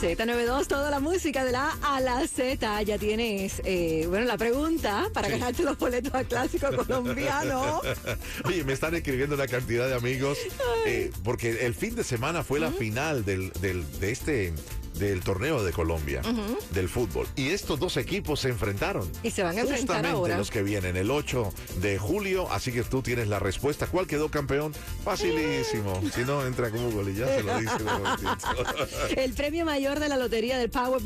Z92, toda la música de la A a la Z. Ya tienes, eh, bueno, la pregunta para ganarte los boletos al clásico colombiano. Oye, me están escribiendo una cantidad de amigos eh, porque el fin de semana fue la final del, del- de este del torneo de Colombia del fútbol. Y estos dos equipos se enfrentaron. Y se van a enfrentar Justamente ahora. los que vienen el 8 de julio así que tú tienes la respuesta. ¿cuál quedó campeón? facilísimo. Si no entra como Google y ya se lo dice. El premio mayor de la lotería del Powerball